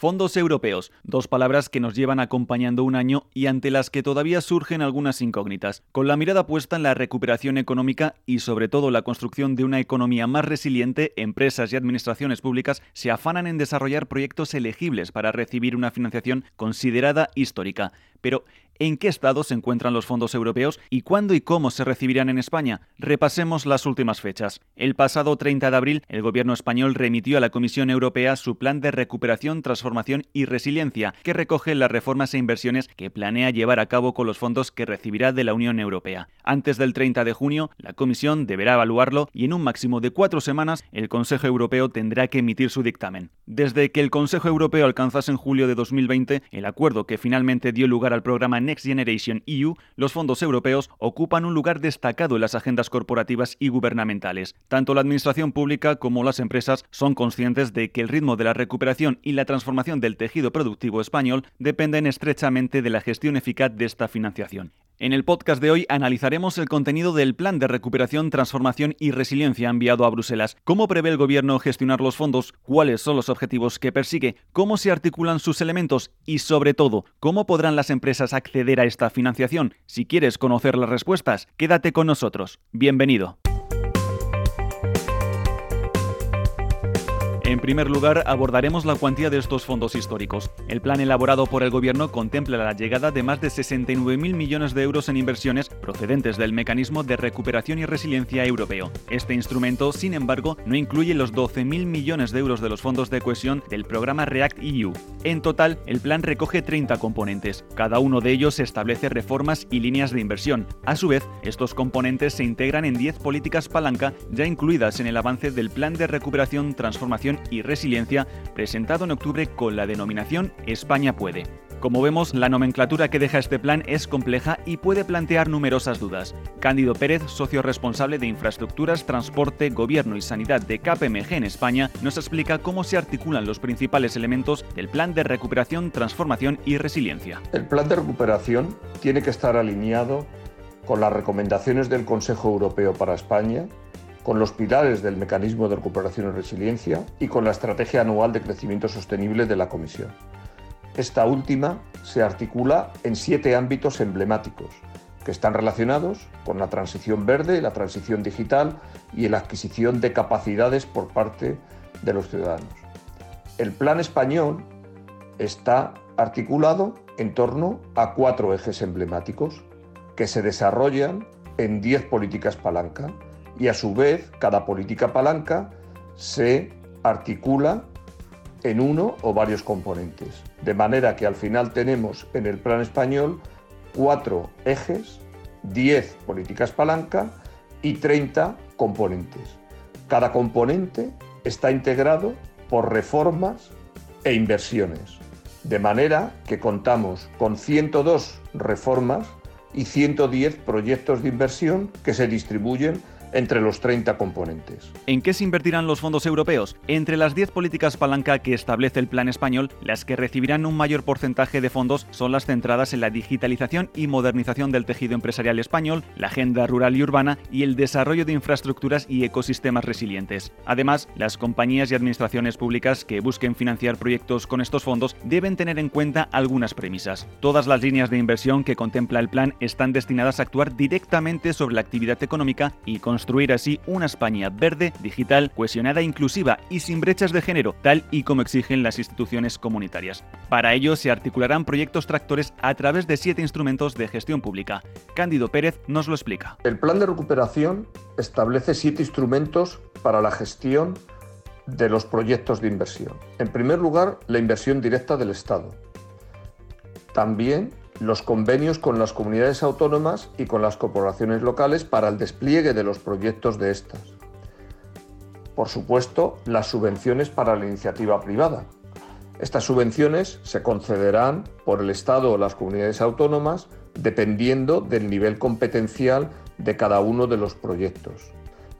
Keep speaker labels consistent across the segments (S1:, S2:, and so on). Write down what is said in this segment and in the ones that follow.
S1: Fondos europeos, dos palabras que nos llevan acompañando un año y ante las que todavía surgen algunas incógnitas. Con la mirada puesta en la recuperación económica y sobre todo la construcción de una economía más resiliente, empresas y administraciones públicas se afanan en desarrollar proyectos elegibles para recibir una financiación considerada histórica. Pero, ¿En qué estado se encuentran los fondos europeos y cuándo y cómo se recibirán en España? Repasemos las últimas fechas. El pasado 30 de abril, el gobierno español remitió a la Comisión Europea su plan de recuperación, transformación y resiliencia, que recoge las reformas e inversiones que planea llevar a cabo con los fondos que recibirá de la Unión Europea. Antes del 30 de junio, la Comisión deberá evaluarlo y en un máximo de cuatro semanas, el Consejo Europeo tendrá que emitir su dictamen. Desde que el Consejo Europeo alcanzase en julio de 2020 el acuerdo que finalmente dio lugar al programa Next Generation EU, los fondos europeos ocupan un lugar destacado en las agendas corporativas y gubernamentales. Tanto la administración pública como las empresas son conscientes de que el ritmo de la recuperación y la transformación del tejido productivo español dependen estrechamente de la gestión eficaz de esta financiación. En el podcast de hoy analizaremos el contenido del Plan de Recuperación, Transformación y Resiliencia enviado a Bruselas. ¿Cómo prevé el Gobierno gestionar los fondos? ¿Cuáles son los objetivos que persigue? ¿Cómo se articulan sus elementos? Y sobre todo, ¿cómo podrán las empresas acceder a esta financiación? Si quieres conocer las respuestas, quédate con nosotros. Bienvenido. En primer lugar, abordaremos la cuantía de estos fondos históricos. El plan elaborado por el Gobierno contempla la llegada de más de 69.000 millones de euros en inversiones procedentes del Mecanismo de Recuperación y Resiliencia Europeo. Este instrumento, sin embargo, no incluye los 12.000 millones de euros de los fondos de cohesión del programa REACT EU. En total, el plan recoge 30 componentes. Cada uno de ellos establece reformas y líneas de inversión. A su vez, estos componentes se integran en 10 políticas palanca ya incluidas en el avance del Plan de Recuperación, Transformación y Resiliencia, presentado en octubre con la denominación España puede. Como vemos, la nomenclatura que deja este plan es compleja y puede plantear numerosas dudas. Cándido Pérez, socio responsable de Infraestructuras, Transporte, Gobierno y Sanidad de KPMG en España, nos explica cómo se articulan los principales elementos del Plan de Recuperación, Transformación y Resiliencia.
S2: El Plan de Recuperación tiene que estar alineado con las recomendaciones del Consejo Europeo para España, con los pilares del mecanismo de recuperación y resiliencia y con la estrategia anual de crecimiento sostenible de la Comisión. Esta última se articula en siete ámbitos emblemáticos que están relacionados con la transición verde, la transición digital y la adquisición de capacidades por parte de los ciudadanos. El plan español está articulado en torno a cuatro ejes emblemáticos que se desarrollan en diez políticas palanca y a su vez cada política palanca se articula en uno o varios componentes. De manera que al final tenemos en el plan español cuatro ejes, diez políticas palanca y 30 componentes. Cada componente está integrado por reformas e inversiones. De manera que contamos con 102 reformas y 110 proyectos de inversión que se distribuyen entre los 30 componentes.
S1: ¿En qué se invertirán los fondos europeos? Entre las 10 políticas palanca que establece el plan español, las que recibirán un mayor porcentaje de fondos son las centradas en la digitalización y modernización del tejido empresarial español, la agenda rural y urbana y el desarrollo de infraestructuras y ecosistemas resilientes. Además, las compañías y administraciones públicas que busquen financiar proyectos con estos fondos deben tener en cuenta algunas premisas. Todas las líneas de inversión que contempla el plan están destinadas a actuar directamente sobre la actividad económica y con construir así una España verde, digital, cohesionada, inclusiva y sin brechas de género, tal y como exigen las instituciones comunitarias. Para ello se articularán proyectos tractores a través de siete instrumentos de gestión pública. Cándido Pérez nos lo explica.
S2: El plan de recuperación establece siete instrumentos para la gestión de los proyectos de inversión. En primer lugar, la inversión directa del Estado. También los convenios con las comunidades autónomas y con las corporaciones locales para el despliegue de los proyectos de estas. Por supuesto, las subvenciones para la iniciativa privada. Estas subvenciones se concederán por el Estado o las comunidades autónomas dependiendo del nivel competencial de cada uno de los proyectos.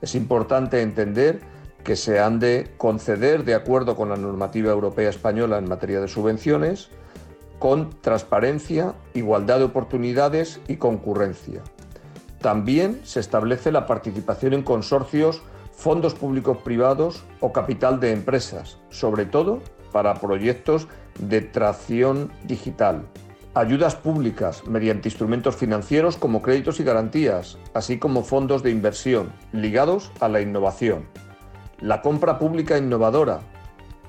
S2: Es importante entender que se han de conceder de acuerdo con la normativa europea española en materia de subvenciones, con transparencia, igualdad de oportunidades y concurrencia. También se establece la participación en consorcios, fondos públicos privados o capital de empresas, sobre todo para proyectos de tracción digital, ayudas públicas mediante instrumentos financieros como créditos y garantías, así como fondos de inversión ligados a la innovación, la compra pública innovadora,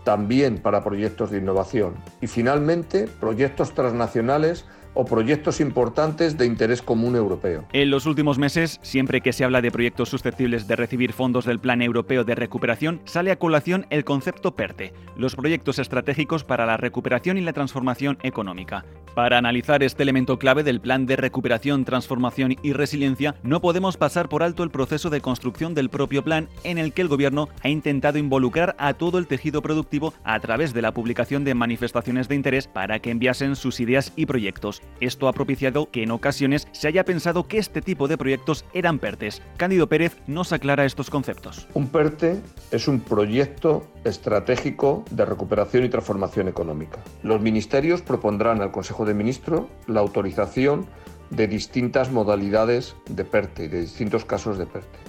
S2: también para proyectos de innovación, y finalmente proyectos transnacionales o proyectos importantes de interés común europeo.
S1: En los últimos meses, siempre que se habla de proyectos susceptibles de recibir fondos del Plan Europeo de Recuperación, sale a colación el concepto PERTE, los proyectos estratégicos para la recuperación y la transformación económica. Para analizar este elemento clave del Plan de Recuperación, Transformación y Resiliencia, no podemos pasar por alto el proceso de construcción del propio plan en el que el Gobierno ha intentado involucrar a todo el tejido productivo a través de la publicación de manifestaciones de interés para que enviasen sus ideas y proyectos. Esto ha propiciado que en ocasiones se haya pensado que este tipo de proyectos eran PERTES. Cándido Pérez nos aclara estos conceptos.
S2: Un PERTE es un proyecto estratégico de recuperación y transformación económica. Los ministerios propondrán al Consejo de Ministros la autorización de distintas modalidades de PERTE y de distintos casos de PERTE.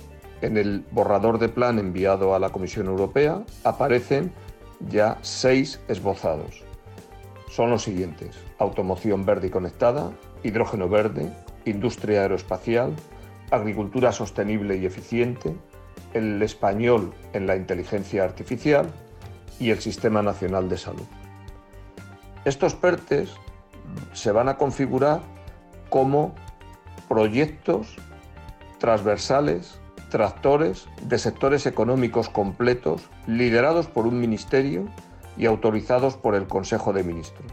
S2: En el borrador de plan enviado a la Comisión Europea aparecen ya seis esbozados son los siguientes. Automoción verde y conectada, hidrógeno verde, industria aeroespacial, agricultura sostenible y eficiente, el español en la inteligencia artificial y el Sistema Nacional de Salud. Estos PERTES se van a configurar como proyectos transversales, tractores de sectores económicos completos liderados por un ministerio y autorizados por el Consejo de Ministros.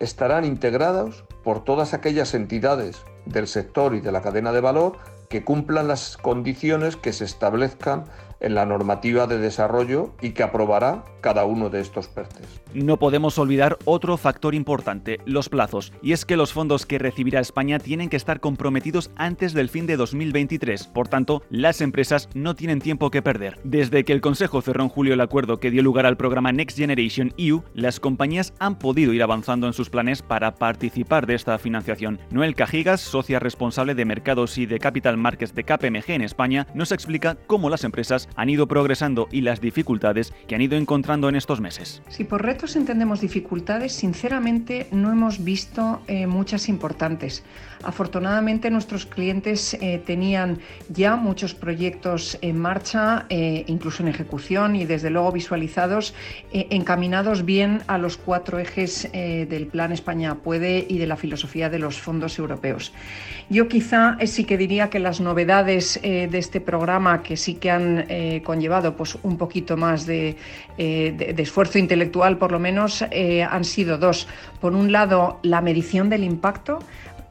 S2: Estarán integrados por todas aquellas entidades del sector y de la cadena de valor que cumplan las condiciones que se establezcan en la normativa de desarrollo y que aprobará cada uno de estos PERTES.
S1: No podemos olvidar otro factor importante, los plazos, y es que los fondos que recibirá España tienen que estar comprometidos antes del fin de 2023. Por tanto, las empresas no tienen tiempo que perder. Desde que el Consejo cerró en julio el acuerdo que dio lugar al programa Next Generation EU, las compañías han podido ir avanzando en sus planes para participar de esta financiación. Noel Cajigas, socia responsable de mercados y de capital markets de KPMG en España, nos explica cómo las empresas han ido progresando y las dificultades que han ido encontrando en estos meses.
S3: Si por retos entendemos dificultades, sinceramente no hemos visto eh, muchas importantes. Afortunadamente nuestros clientes eh, tenían ya muchos proyectos en marcha, eh, incluso en ejecución y desde luego visualizados, encaminados bien a los cuatro ejes del Plan España Puede y de la filosofía de los fondos europeos. Yo quizá sí que diría que las novedades de este programa que sí que han conllevado pues, un poquito más de, eh, esfuerzo intelectual, por lo menos, eh, han sido dos. Por un lado, la medición del impacto.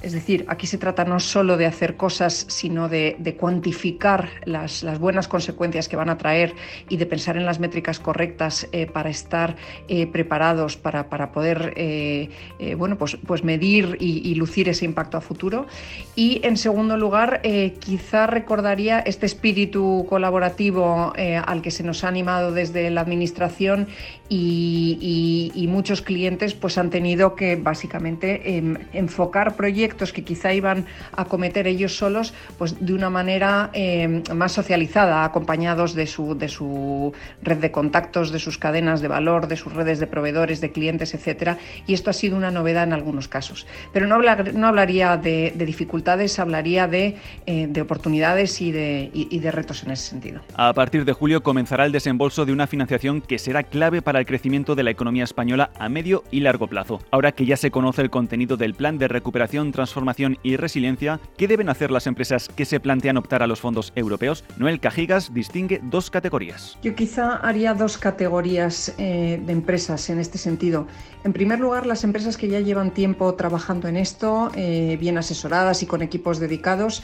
S3: Es decir, aquí se trata no solo de hacer cosas, sino de, cuantificar las, buenas consecuencias que van a traer y de pensar en las métricas correctas eh, para estar eh, preparados para, poder eh, bueno, pues, pues medir y, lucir ese impacto a futuro. Y en segundo lugar, quizá recordaría este espíritu colaborativo al que se nos ha animado desde la Administración y, y muchos clientes pues, han tenido que básicamente em, enfocar proyectos que quizá iban a cometer ellos solos, pues de una manera eh, más socializada, acompañados de su, de su red de contactos, de sus cadenas de valor, de sus redes de proveedores, de clientes, etcétera. Y esto ha sido una novedad en algunos casos. Pero no, hablaría de, dificultades, hablaría de, eh, de oportunidades y de, y de retos en ese sentido.
S1: A partir de julio comenzará el desembolso de una financiación que será clave para el crecimiento de la economía española a medio y largo plazo. Ahora que ya se conoce el contenido del plan de recuperación transformación y resiliencia, ¿qué deben hacer las empresas que se plantean optar a los fondos europeos? Noel Cajigas distingue dos categorías.
S3: Yo quizá haría dos categorías eh, de empresas en este sentido. En primer lugar, las empresas que ya llevan tiempo trabajando en esto, eh, bien asesoradas y con equipos dedicados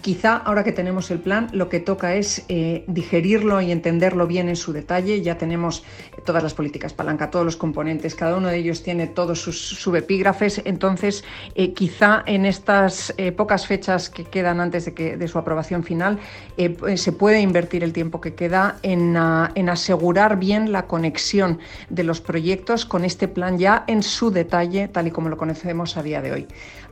S3: Quizá ahora que tenemos el plan, lo que toca es eh, digerirlo y entenderlo bien en su detalle. Ya tenemos todas las políticas palanca, todos los componentes, cada uno de ellos tiene todos sus subepígrafes, entonces eh, quizá en estas eh, pocas fechas que quedan antes de, que, de su aprobación final, pues, se puede invertir el tiempo que queda ah, en, asegurar bien la conexión de los proyectos con este plan ya en su detalle, tal y como lo conocemos a día de hoy.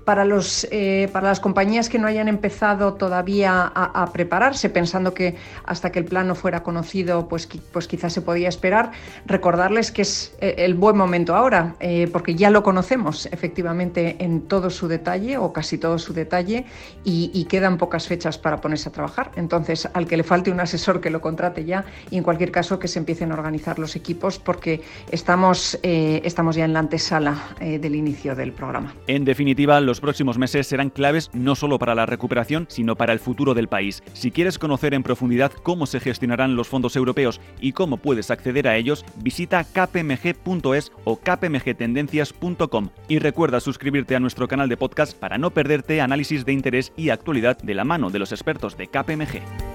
S3: Para, los, eh, para las compañías que no hayan empezado todavía a, prepararse, pensando que hasta que el plan no fuera conocido, pues, pues quizás se podía esperar, recordarles que es el buen momento ahora, porque ya lo conocemos efectivamente en todo su detalle o casi todo su detalle y, quedan pocas fechas para ponerse a trabajar. Entonces, al que le falte un asesor que lo contrate ya y en cualquier caso que se empiecen a organizar los equipos porque estamos, eh, estamos ya en la antesala eh, del inicio del programa.
S1: En definitiva, los próximos meses serán claves no solo para la recuperación, sino para el futuro del país. Si quieres conocer en profundidad cómo se gestionarán los fondos europeos y cómo puedes acceder a ellos, visita kpmg.es o kpmgtendencias.com y recuerda suscribirte a nuestro canal de podcast para no perderte análisis de interés y actualidad de la mano de los expertos de KPMG.